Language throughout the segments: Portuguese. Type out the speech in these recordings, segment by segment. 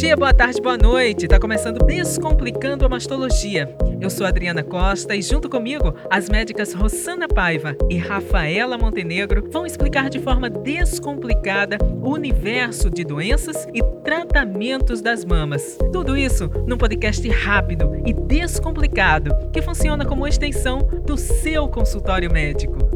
dia, boa tarde, boa noite. Tá começando Descomplicando a Mastologia. Eu sou Adriana Costa e junto comigo as médicas Rosana Paiva e Rafaela Montenegro vão explicar de forma descomplicada o universo de doenças e tratamentos das mamas. Tudo isso num podcast rápido e descomplicado que funciona como extensão do seu consultório médico.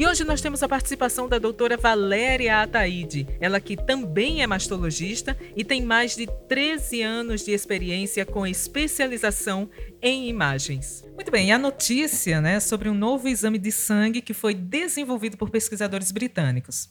E hoje nós temos a participação da doutora Valéria Ataíde, ela que também é mastologista e tem mais de 13 anos de experiência com especialização em imagens. Muito bem, a notícia né, sobre um novo exame de sangue que foi desenvolvido por pesquisadores britânicos.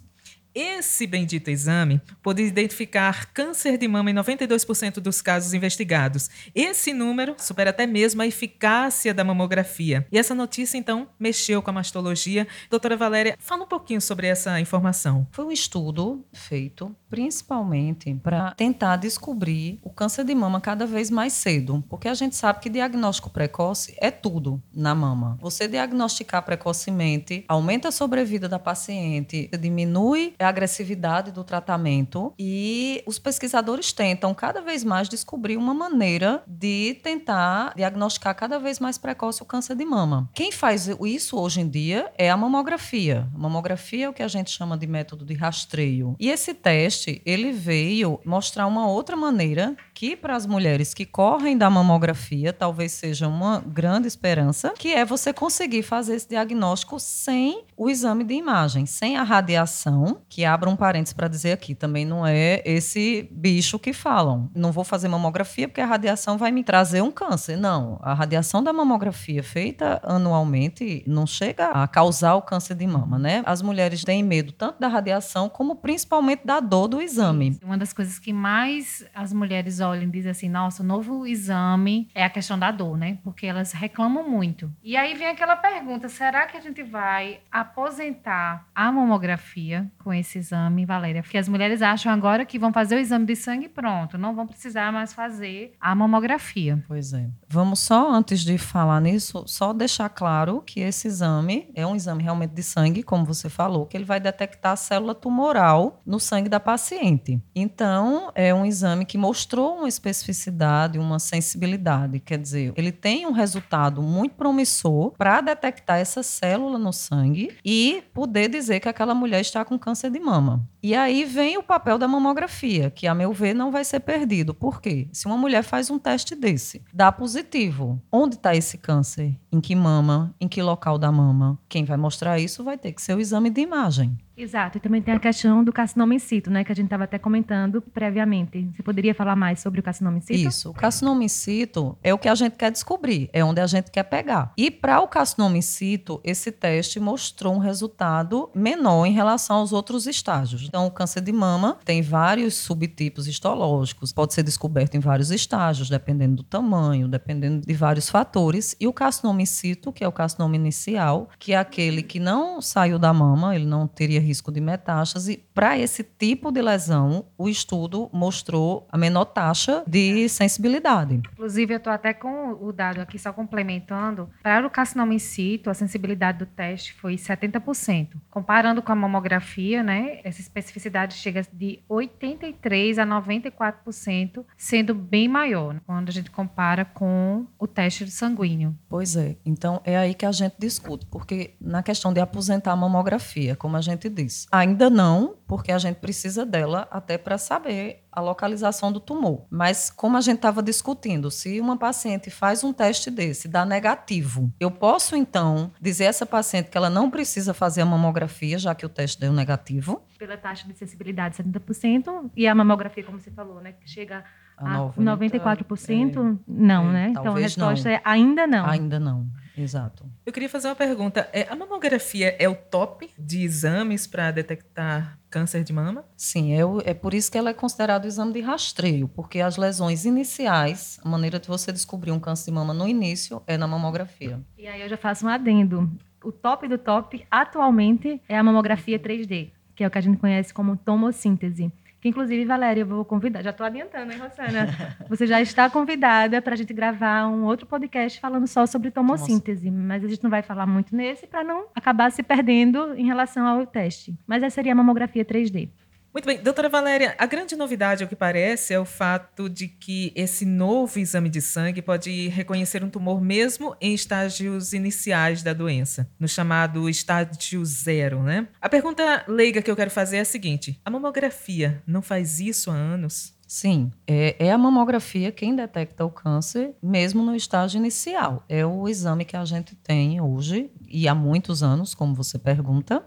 Esse bendito exame pode identificar câncer de mama em 92% dos casos investigados. Esse número supera até mesmo a eficácia da mamografia. E essa notícia, então, mexeu com a mastologia. Doutora Valéria, fala um pouquinho sobre essa informação. Foi um estudo feito principalmente para tentar descobrir o câncer de mama cada vez mais cedo, porque a gente sabe que diagnóstico precoce é tudo na mama. Você diagnosticar precocemente aumenta a sobrevida da paciente, diminui a agressividade do tratamento e os pesquisadores tentam cada vez mais descobrir uma maneira de tentar diagnosticar cada vez mais precoce o câncer de mama. Quem faz isso hoje em dia é a mamografia. A mamografia é o que a gente chama de método de rastreio. E esse teste, ele veio mostrar uma outra maneira que para as mulheres que correm da mamografia talvez seja uma grande esperança, que é você conseguir fazer esse diagnóstico sem o exame de imagem, sem a radiação, que abra um parênteses para dizer aqui, também não é esse bicho que falam. Não vou fazer mamografia porque a radiação vai me trazer um câncer. Não, a radiação da mamografia feita anualmente não chega a causar o câncer de mama, né? As mulheres têm medo tanto da radiação como principalmente da dor do exame. Uma das coisas que mais as mulheres olham e dizem assim, nossa, o novo exame é a questão da dor, né? Porque elas reclamam muito. E aí vem aquela pergunta, será que a gente vai aposentar a mamografia com esse exame, Valéria? Porque as mulheres acham agora que vão fazer o exame de sangue e pronto, não vão precisar mais fazer a mamografia. Pois é. Vamos só, antes de falar nisso, só deixar claro que esse exame é um exame realmente de sangue, como você falou, que ele vai detectar a célula tumoral no sangue da paciente. Então, é um exame que mostrou uma especificidade, uma sensibilidade. Quer dizer, ele tem um resultado muito promissor para detectar essa célula no sangue e poder dizer que aquela mulher está com câncer de mama. E aí vem o papel da mamografia, que, a meu ver, não vai ser perdido. Por quê? Se uma mulher faz um teste desse, dá positivo, onde está esse câncer? Em que mama? Em que local da mama? Quem vai mostrar isso vai ter que ser o exame de imagem. Exato, e também tem a questão do carcinoma in situ, né, que a gente estava até comentando previamente. Você poderia falar mais sobre o carcinoma in situ? Isso, o carcinoma in situ é o que a gente quer descobrir, é onde a gente quer pegar. E para o carcinoma in situ, esse teste mostrou um resultado menor em relação aos outros estágios. Então, o câncer de mama tem vários subtipos histológicos, pode ser descoberto em vários estágios, dependendo do tamanho, dependendo de vários fatores. E o carcinoma in situ, que é o carcinoma inicial, que é aquele que não saiu da mama, ele não teria risco de metástase. Para esse tipo de lesão, o estudo mostrou a menor taxa de sensibilidade. Inclusive, eu estou até com o dado aqui, só complementando. Para o carcinoma in situ, a sensibilidade do teste foi 70%. Comparando com a mamografia, né, especificidade chega de 83% a 94%, sendo bem maior quando a gente compara com o teste sanguíneo. Pois é. Então, é aí que a gente discute, porque na questão de aposentar a mamografia, como a gente diz, ainda não, porque a gente precisa dela até para saber a localização do tumor. Mas como a gente estava discutindo, se uma paciente faz um teste desse, dá negativo, eu posso então dizer a essa paciente que ela não precisa fazer a mamografia, já que o teste deu negativo? Pela taxa de sensibilidade 70% e a mamografia, como você falou, né, que chega a, a 90, 94%, é, não, é, né? Então a resposta não. é ainda não. Ainda não. Exato. Eu queria fazer uma pergunta. É, a mamografia é o top de exames para detectar câncer de mama? Sim, é, o, é por isso que ela é considerada o exame de rastreio, porque as lesões iniciais, a maneira de você descobrir um câncer de mama no início é na mamografia. E aí eu já faço um adendo. O top do top atualmente é a mamografia 3D, que é o que a gente conhece como tomossíntese. Que, inclusive, Valéria, eu vou convidar. Já estou adiantando, hein, Rosana? Você já está convidada para a gente gravar um outro podcast falando só sobre tomossíntese. Mas a gente não vai falar muito nesse para não acabar se perdendo em relação ao teste. Mas essa seria a mamografia 3D. Muito bem, doutora Valéria, a grande novidade, ao que parece, é o fato de que esse novo exame de sangue pode reconhecer um tumor mesmo em estágios iniciais da doença, no chamado estágio zero, né? A pergunta leiga que eu quero fazer é a seguinte: a mamografia não faz isso há anos? Sim, é, é, a mamografia quem detecta o câncer, mesmo no estágio inicial. É o exame que a gente tem hoje, e há muitos anos, como você pergunta,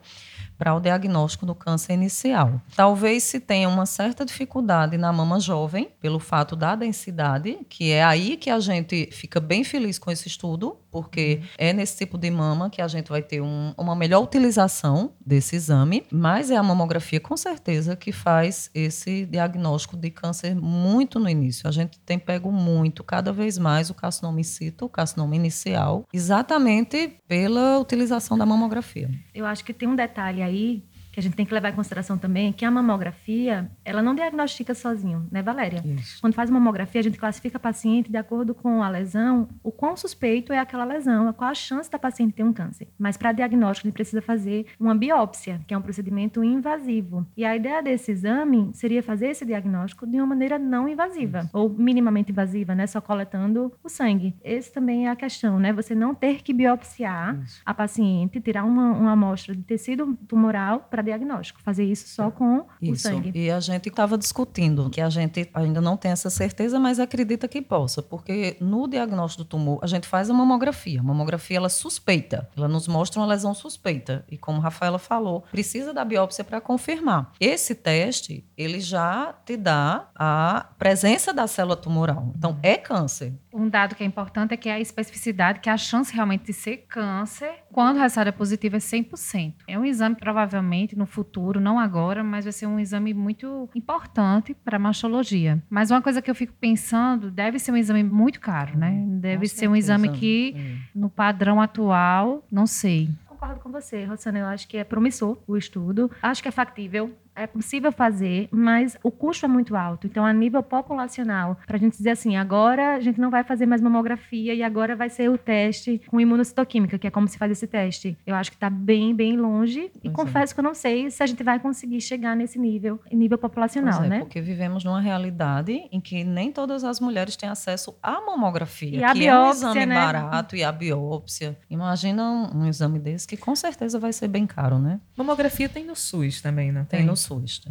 para o diagnóstico do câncer inicial. Talvez se tenha uma certa dificuldade na mama jovem, pelo fato da densidade, que é aí que a gente fica bem feliz com esse estudo, porque é nesse tipo de mama que a gente vai ter um, uma melhor utilização desse exame, mas é a mamografia com certeza que faz esse diagnóstico de câncer muito no início. A gente tem pego muito, cada vez mais, o carcinoma in situ, o carcinoma inicial, exatamente pela utilização da mamografia. Eu acho que tem um detalhe aí que a gente tem que levar em consideração também é que a mamografia, ela não diagnostica sozinho, né, Valéria? Isso. Quando faz mamografia, a gente classifica a paciente de acordo com a lesão, o quão suspeito é aquela lesão, qual a chance da paciente ter um câncer. Mas para diagnóstico, a gente precisa fazer uma biópsia, que é um procedimento invasivo. E a ideia desse exame seria fazer esse diagnóstico de uma maneira não invasiva, Isso. ou minimamente invasiva, né, só coletando o sangue. Esse também é a questão, né? Você não ter que biopsiar Isso. a paciente, tirar uma, uma amostra de tecido tumoral para diagnóstico, fazer isso só com isso. o sangue. E a gente estava discutindo que a gente ainda não tem essa certeza, mas acredita que possa, porque no diagnóstico do tumor a gente faz a mamografia. A mamografia ela suspeita, ela nos mostra uma lesão suspeita e como a Rafaela falou, precisa da biópsia para confirmar. Esse teste ele já te dá a presença da célula tumoral. Então é câncer. Um dado que é importante é que a especificidade, que a chance realmente de ser câncer, quando o resultado é positivo, é 100%. É um exame provavelmente no futuro, não agora, mas vai ser um exame muito importante para a mastologia. Mas uma coisa que eu fico pensando, deve ser um exame muito caro, né? Deve ser um exame que, é. no padrão atual, não sei concordo com você, Rosana. Eu acho que é promissor o estudo. Acho que é factível é possível fazer, mas o custo é muito alto. Então, a nível populacional, para a gente dizer assim, agora a gente não vai fazer mais mamografia e agora vai ser o teste com imunocitoquímica, que é como se faz esse teste. Eu acho que está bem, bem longe. E pois confesso é. que eu não sei se a gente vai conseguir chegar nesse nível, nível populacional, pois é, né? Porque vivemos numa realidade em que nem todas as mulheres têm acesso à mamografia, e a que biópsia, é um exame né? barato e a biópsia. Imagina um, um, exame desse que com certeza vai ser bem caro, né? Mamografia tem no SUS também, né? Tem, tem no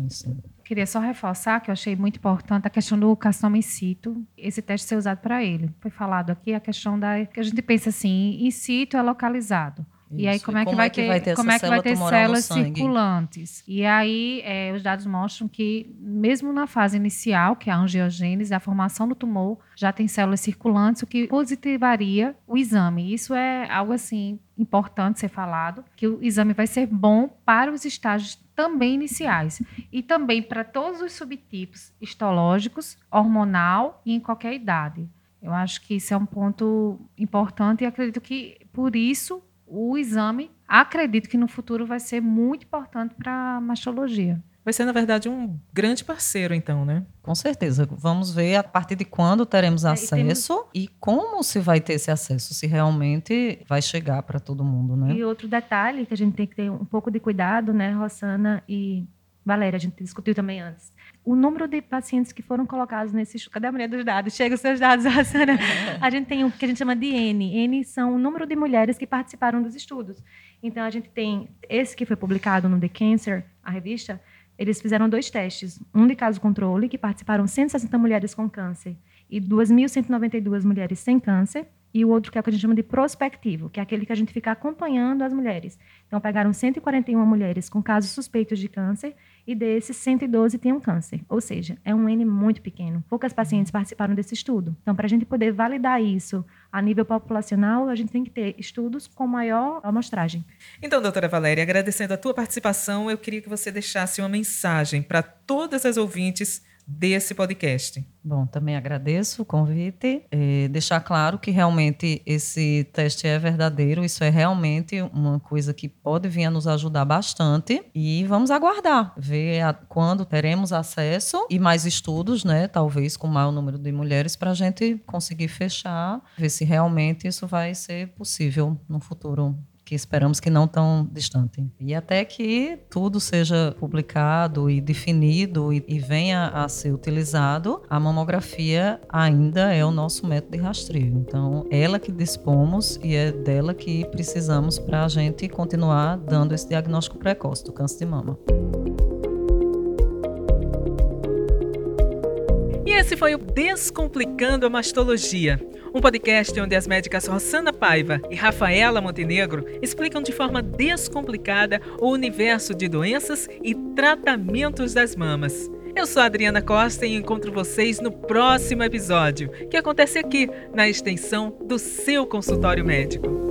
Sim. Queria só reforçar que eu achei muito importante a questão do carcinoma in situ, esse teste ser usado para ele. Foi falado aqui a questão da que a gente pensa assim, in situ é localizado. Isso. E aí como é que, como vai, é que ter, vai ter como é que vai ter células circulantes? E aí é, os dados mostram que mesmo na fase inicial, que é a angiogênese, a formação do tumor já tem células circulantes, o que positivaria o exame. Isso é algo assim importante ser falado, que o exame vai ser bom para os estágios também iniciais e também para todos os subtipos histológicos, hormonal e em qualquer idade. Eu acho que isso é um ponto importante e acredito que por isso o exame, acredito que no futuro vai ser muito importante para a mastologia. Vai ser, na verdade, um grande parceiro, então, né? Com certeza. Vamos ver a partir de quando teremos acesso é, e, temos... e, como se vai ter esse acesso, se realmente vai chegar para todo mundo, né? E outro detalhe que a gente tem que ter um pouco de cuidado, né, Rossana e Valéria, a gente discutiu também antes. O número de pacientes que foram colocados nesse. Cadê a mulher dos dados? Chega os seus dados, Rossana. A gente tem o que a gente chama de N. N são o número de mulheres que participaram dos estudos. Então, a gente tem esse que foi publicado no The Cancer, a revista, eles fizeram dois testes. Um de caso controle, que participaram 160 mulheres com câncer e 2.192 mulheres sem câncer, e o outro que é o que a gente chama de prospectivo, que é aquele que a gente fica acompanhando as mulheres. Então, pegaram 141 mulheres com casos suspeitos de câncer e desses 112 tinham câncer. Ou seja, é um N muito pequeno. Poucas pacientes participaram desse estudo. Então, para a gente poder validar isso a nível populacional, a gente tem que ter estudos com maior amostragem. Então, doutora Valéria, agradecendo a tua participação, eu queria que você deixasse uma mensagem para todas as ouvintes desse podcast. Bom, também agradeço o convite. É, deixar claro que realmente esse teste é verdadeiro, isso é realmente uma coisa que pode vir a nos ajudar bastante. E vamos aguardar, ver a, quando teremos acesso e mais estudos, né? Talvez com maior número de mulheres, para a gente conseguir fechar, ver se realmente isso vai ser possível no futuro que esperamos que não tão distante. E até que tudo seja publicado e definido e, e venha a ser utilizado, a mamografia ainda é o nosso método de rastreio. Então, ela que dispomos e é dela que precisamos para a gente continuar dando esse diagnóstico precoce do câncer de mama. E esse foi o Descomplicando a Mastologia, um podcast onde as médicas Rossana Paiva e Rafaela Montenegro explicam de forma descomplicada o universo de doenças e tratamentos das mamas. Eu sou Adriana Costa e encontro vocês no próximo episódio, que acontece aqui, na extensão do seu consultório médico.